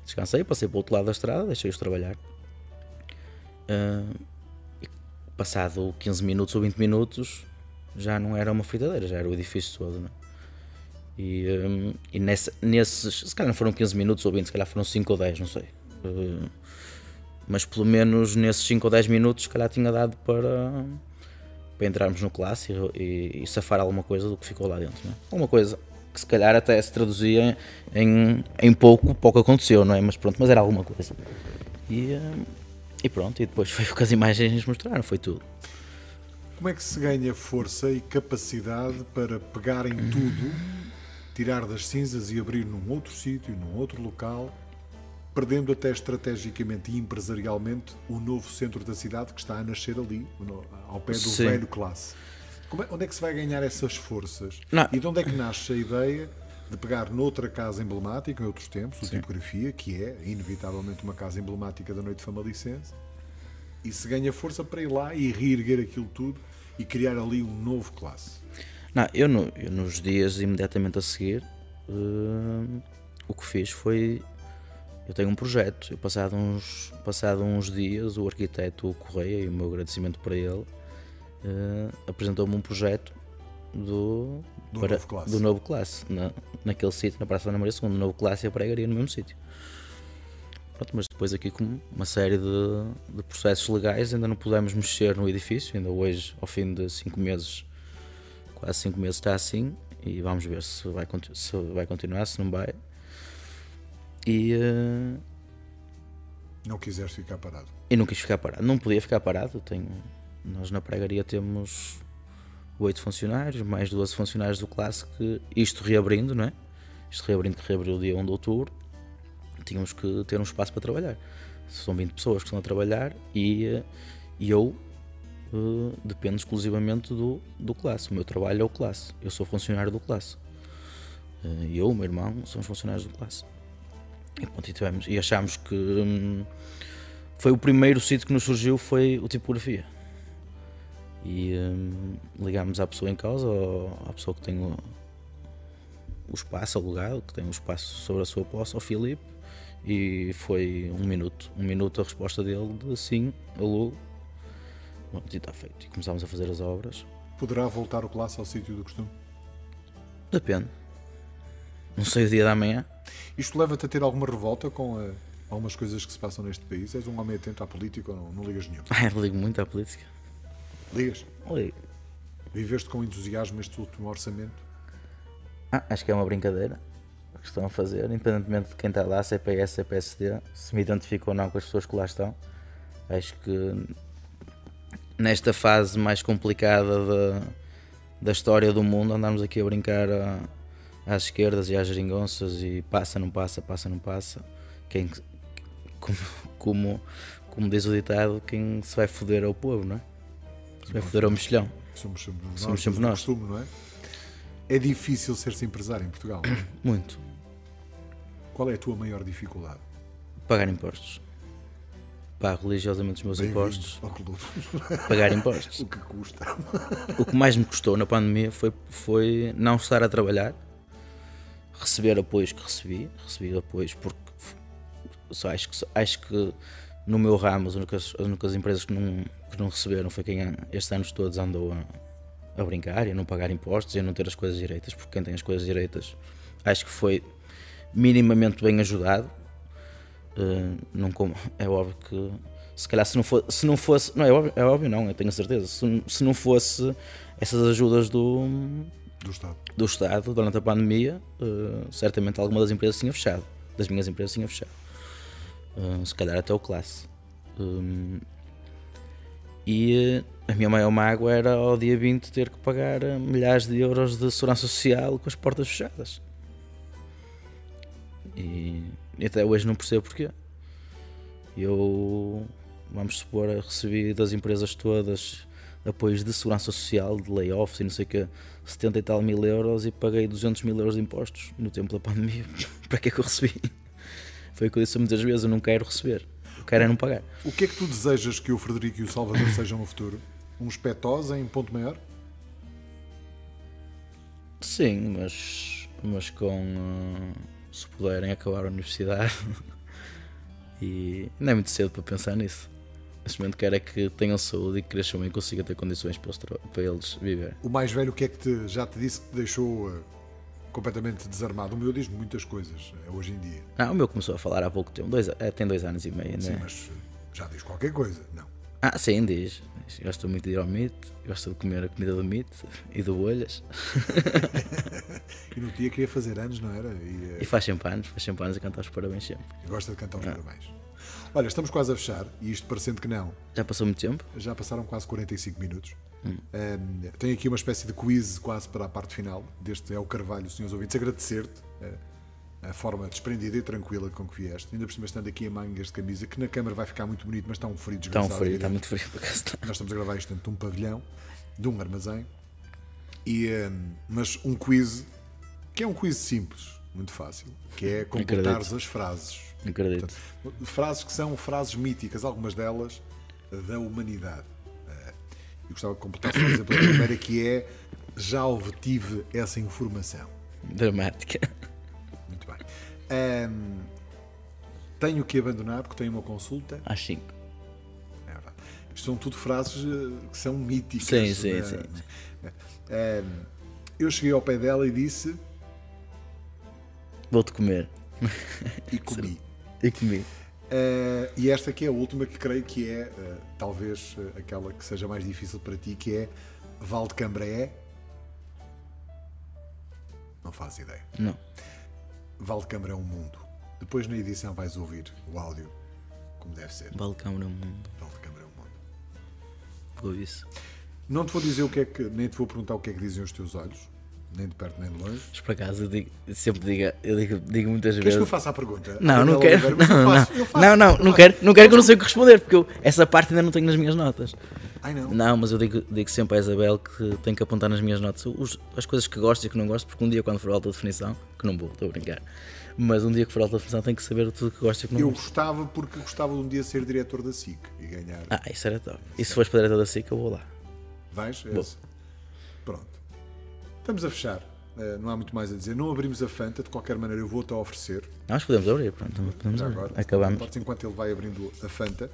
Speaker 3: Descansei, passei para o outro lade da estrada, deixei-os trabalhar. Uh, passado 15 minutos ou 20 minutos, já não era uma fritadeira, já era o edifício todo, não é? E, um, e nessa, nesses, se calhar não foram 15 minutos ou 20, se calhar foram 5 ou 10, não sei. Uh, mas pelo menos nesses 5 ou 10 minutos, se calhar tinha dado para para entrarmos no classe e, e, safar alguma coisa do que ficou lá dentro. Não é? Alguma coisa que se calhar até se traduzia em, em pouco, pouco aconteceu, não é? Mas pronto, mas era alguma coisa. E, eh, e pronto, e depois foi o que as imagens mostraram, foi tudo.
Speaker 2: Como é que se ganha força e capacidade para pegar em tudo, tirar das cinzas e abrir num outro sítio, num outro local perdendo até estrategicamente e empresarialmente o novo centro da cidade que está a nascer ali, ao pé do Sim. velho classe. É, onde é que se vai ganhar essas forças? Não. E de onde é que nasce a ideia de pegar noutra casa emblemática, em outros tempos, o Tipografia, que é inevitavelmente uma casa emblemática da noite famalicense, e se ganha força para ir lá e reerguer aquilo tudo e criar ali um novo classe?
Speaker 3: Não, eu, no, eu nos dias imediatamente a seguir, uh, o que fiz foi eu tenho um projeto. Eu, passado uns, passado uns dias, o arquiteto Correia, e o meu agradecimento para ele, uh, apresentou-me um projeto do,
Speaker 2: do, para, novo classe.
Speaker 3: do novo classe, na, naquele sítio, na Praça da Maria II, novo classe e a pregaria no mesmo sítio. Pronto, mas depois aqui com uma série de, de, processos legais ainda não pudemos mexer no edifício, ainda hoje, ao fim de cinco meses, quase cinco meses está assim, e vamos ver se vai, se vai continuar, se não vai. E. Uh,
Speaker 2: não quiseste ficar parado?
Speaker 3: E não quis ficar parado. Não podia ficar parado. Tenho, nós na pregaria temos oito funcionários, mais 12 funcionários do que isto reabrindo, não é? Isto reabrindo que reabriu o dia 1 de outubro, tínhamos que ter um espaço para trabalhar. São 20 pessoas que estão a trabalhar e, eh, e eu uh, dependo exclusivamente do, do classe. O meu trabalho é o classe. Eu sou funcionário do classe. Uh, eu, o meu irmão, somos funcionários do classe. E, pronto, e, tivemos, e achámos que hum, foi o primeiro sítio que nos surgiu foi o tipografia. E hum, ligámos à pessoa em causa, à pessoa que tem o, o espaço alugado, que tem o espaço sobre a sua posse, ao Filipe, e foi um minuto. Um minuto a resposta dele de sim, alugo. Pronto, e está feito. E começámos a fazer as obras.
Speaker 2: Poderá voltar o classe ao sítio do costume?
Speaker 3: Depende. Não sei o dia da manhã.
Speaker 2: Isto leva-te a ter alguma revolta com uh, algumas coisas que se passam neste país? És um homem atento à política ou não? Não ligas nenhum? *laughs*
Speaker 3: Ah, ligo muito à política.
Speaker 2: Ligas?
Speaker 3: Ligo.
Speaker 2: Viveste com entusiasmo este último orçamento?
Speaker 3: Ah, acho que é uma brincadeira que estão a fazer, independentemente de quem está lá, CPS, CPSD, se me identifico ou não com as pessoas que lá estão. Acho que nesta fase mais complicada da, da história do mundo, andamos aqui a brincar a, às esquerdas e às geringonças e passa, não passa, passa, não passa. Quem, como, como, como diz o ditado, quem se vai foder é o povo, não é? Se vai foder é o mexilhão.
Speaker 2: Somos sempre nós. Somos sempre nós. Costume, não é? é difícil ser-se empresário em Portugal? *coughs*
Speaker 3: Muito.
Speaker 2: Qual é a tua maior dificuldade?
Speaker 3: Pagar impostos. Pago religiosamente os meus impostos. *laughs* Pagar impostos. *laughs*
Speaker 2: o que custa?
Speaker 3: O que mais me custou na pandemia foi, foi não estar a trabalhar receber apoios que recebi, recebi apoios porque só acho, que, acho que no meu ramo, as únicas, as únicas empresas que não, que não receberam foi quem estes anos todos andou a, a brincar e a não pagar impostos e a não ter as coisas direitas, porque quem tem as coisas direitas acho que foi minimamente bem ajudado. Uh, não como, *laughs* é óbvio que se calhar se não, for, se não fosse, não é óbvio, é óbvio não, eu tenho a certeza, se, se não fosse essas ajudas do,
Speaker 2: do Estado.
Speaker 3: do Estado durante a pandemia, uh, certamente alguma das empresas tinha fechado, das minhas empresas tinha fechado, uh, se calhar até o classe. Um, e a minha maior mágoa era ao dia 20 ter que pagar milhares de euros de segurança social com as portas fechadas. E, e até hoje não percebo porquê. Eu, vamos supor, recebi das empresas todas apoios de segurança social, de layoffs e não sei o que, 70 e tal mil euros e paguei 200 mil euros de impostos no tempo da pandemia. *laughs* Para que é que eu recebi? Foi o que eu disse muitas vezes: eu não quero receber, eu quero é não pagar.
Speaker 2: O que é que tu desejas que o Frederico e o Salvador *coughs* sejam no futuro? Uns petós em ponto maior?
Speaker 3: Sim, mas, mas com. Uh se puderem acabar a universidade. *laughs* e não é muito cedo para pensar nisso. Neste momento quero é que tenham saúde e que cresçam e consigam ter condições para eles, para eles viver.
Speaker 2: O mais velho, o que é que te, já te disse que te deixou uh, completamente desarmado? O meu diz muitas coisas uh, hoje em dia.
Speaker 3: Não, o meu começou a falar há pouco tempo, dois, é, tem dois anos e meio,
Speaker 2: Sim,
Speaker 3: né?
Speaker 2: mas já diz qualquer coisa, não.
Speaker 3: Ah, sim, diz. Gosta muito de ir ao MIT, gosta de comer a comida do MIT e de bolhas. *laughs*
Speaker 2: e no dia queria fazer anos, não era? E,
Speaker 3: e faz sempre anos, faz sempre anos a cantar os parabéns sempre.
Speaker 2: Gosta de cantar os ah. parabéns. Olha, estamos quase a fechar, e isto parecendo que não.
Speaker 3: Já passou muito tempo?
Speaker 2: Já passaram quase 45 minutos. Hum. Um, tenho aqui uma espécie de quiz quase para a parte final deste É o Carvalho, senhores ouvintes. Agradecer-te. Uh, a forma desprendida e tranquila com que vieste. Ainda por cima estando aqui em mangas de camisa, que na câmara vai ficar muito bonito, mas está um frio desgraçado.
Speaker 3: Está um frio, está muito frio para cá
Speaker 2: Nós estamos a gravar isto dentro de um pavilhão, de um armazém, e, um, mas um quiz, que é um quiz simples, muito fácil, que é completar as frases.
Speaker 3: Acredito.
Speaker 2: Portanto, frases que são frases míticas, algumas delas da humanidade. Eh, e gostava que completasse, por exemplo, a primeira que é já obtive essa informação.
Speaker 3: Dramática.
Speaker 2: Um, tenho que abandonar porque tenho uma consulta.
Speaker 3: Às 5.
Speaker 2: É verdade. Isto são tudo frases eh, que são míticas.
Speaker 3: Sim, sim, né? sim.
Speaker 2: Um, eu cheguei ao pé dela e disse:
Speaker 3: Vou-te comer.
Speaker 2: E comi. *laughs*
Speaker 3: e comi.
Speaker 2: Uh, e esta aqui é a última que creio que é uh, talvez uh, aquela que seja mais difícil para ti, que é Val de Cambré. Não faz ideia.
Speaker 3: Não.
Speaker 2: Valdecâmara é um mundo. Depois na edição vais ouvir o áudio como deve ser.
Speaker 3: Valdecâmara é um mundo.
Speaker 2: Valdecâmara é um mundo.
Speaker 3: Vou isso.
Speaker 2: Não te vou dizer o que é que, nem te vou perguntar o que é que dizem os teus olhos, nem de perto nem de longe.
Speaker 3: Mas por acaso eu digo, sempre digo, eu digo, digo muitas
Speaker 2: Queres
Speaker 3: vezes.
Speaker 2: que eu faça a pergunta?
Speaker 3: Não, não quero. Não, não, faço, não, não, não quero, não quero que eu não sei o que responder, porque eu, essa parte ainda não tenho nas minhas notas.
Speaker 2: Ai não?
Speaker 3: Não, mas eu digo, digo sempre à Isabel que tenho que apontar nas minhas notas os, as coisas que gosto e que não gosto, porque um dia quando for a alta definição, que não vou, estou a brincar mas um dia que for alta definição tem que saber tudo que gosta e que não
Speaker 2: Eu
Speaker 3: gosta.
Speaker 2: gostava porque gostava de um dia ser diretor da SIC e ganhar.
Speaker 3: Ah, isso era top. E se fores para diretor da SIC, eu vou lá.
Speaker 2: Vais? Pronto. Estamos a fechar. Uh, não há muito mais a dizer. Não abrimos a Fanta, de qualquer maneira eu vou-te oferecer.
Speaker 3: Nós podemos abrir, pronto. Podemos
Speaker 2: Já
Speaker 3: abrir.
Speaker 2: agora.
Speaker 3: Acabamos.
Speaker 2: Enquanto ele vai abrindo a Fanta.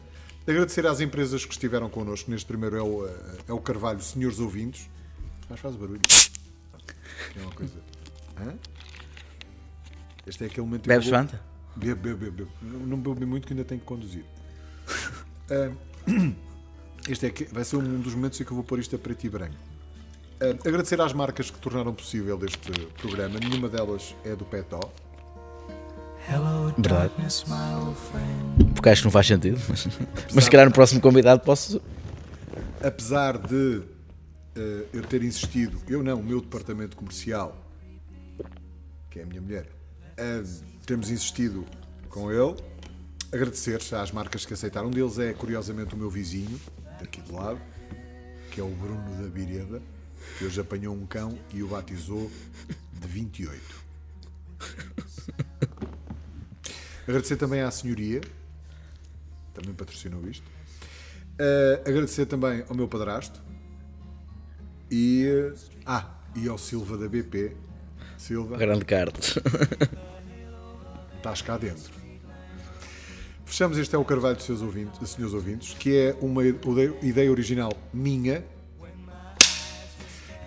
Speaker 2: Agradecer às empresas que estiveram connosco. Neste primeiro é o, eh, é o Carvalho, senhores ouvintes. Faz, faz barulho. É uma coisa. Hã? Este é aquele momento
Speaker 3: Bebes Fanta?
Speaker 2: Bebo, bebo, bebo. Não bebo muito que ainda tenho que conduzir. *laughs* uh, este é que vai ser um dos momentos em que eu vou pôr isto a preto e branco. Uh, agradecer às marcas que tornaram possível este programa. Nenhuma delas é do Petó.
Speaker 3: Verdade. Porque acho que não faz sentido. Mas, mas se calhar no próximo convidado posso.
Speaker 2: Apesar de uh, eu ter insistido, eu não, o meu departamento comercial, que é a minha mulher, uh, temos insistido com ele. Agradecer às marcas que aceitaram. Um deles é, curiosamente, o meu vizinho, daqui do lado, que é o Bruno da Bireda, que hoje apanhou um cão e o batizou de 28. Agradecer também à senhoria, também patrocinou isto. Uh, agradecer também ao meu padrasto e, uh, ah, e ao Silva da BP. Silva.
Speaker 3: Grande Carlos.
Speaker 2: Estás cá dentro. Fechamos este é o Carvalho dos seus ouvintes, senhores ouvintes, que é uma ideia original minha.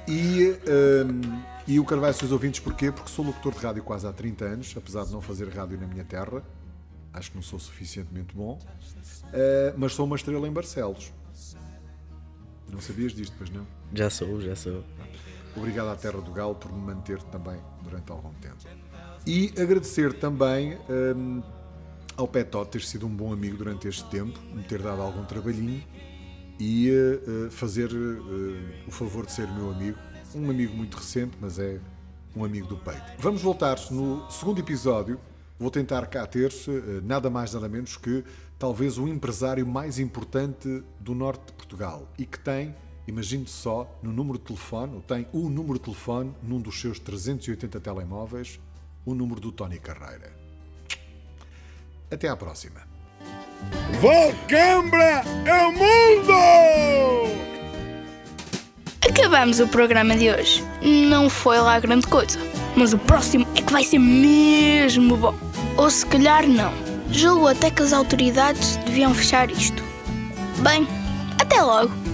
Speaker 2: E, um, e o Carvalho seus ouvintes porquê? Porque sou locutor de rádio quase há 30 anos, apesar de não fazer rádio na minha terra. Acho que não sou suficientemente bom. Uh, mas sou uma estrela em Barcelos. Não sabias disto, pois não?
Speaker 3: Já sou, já sou.
Speaker 2: Obrigado à Terra do Galo por me manter também durante algum tempo. E agradecer também um, ao Petó ter sido um bom amigo durante este tempo, me ter dado algum trabalhinho e uh, fazer uh, o favor de ser meu amigo. Um amigo muito recente, mas é um amigo do peito. Vamos voltar no segundo episódio. Vou tentar cá ter uh, nada mais, nada menos que talvez o empresário mais importante do norte de Portugal e que tem Imagine só no número de telefone, ou tem o número de telefone num dos seus 380 telemóveis, o número do Tony Carreira. Até à próxima.
Speaker 4: Volcambra é o mundo!
Speaker 1: Acabamos o programa de hoje. Não foi lá grande coisa, mas o próximo é que vai ser mesmo bom. Ou se calhar não. Julgo até que as autoridades deviam fechar isto. Bem, até logo!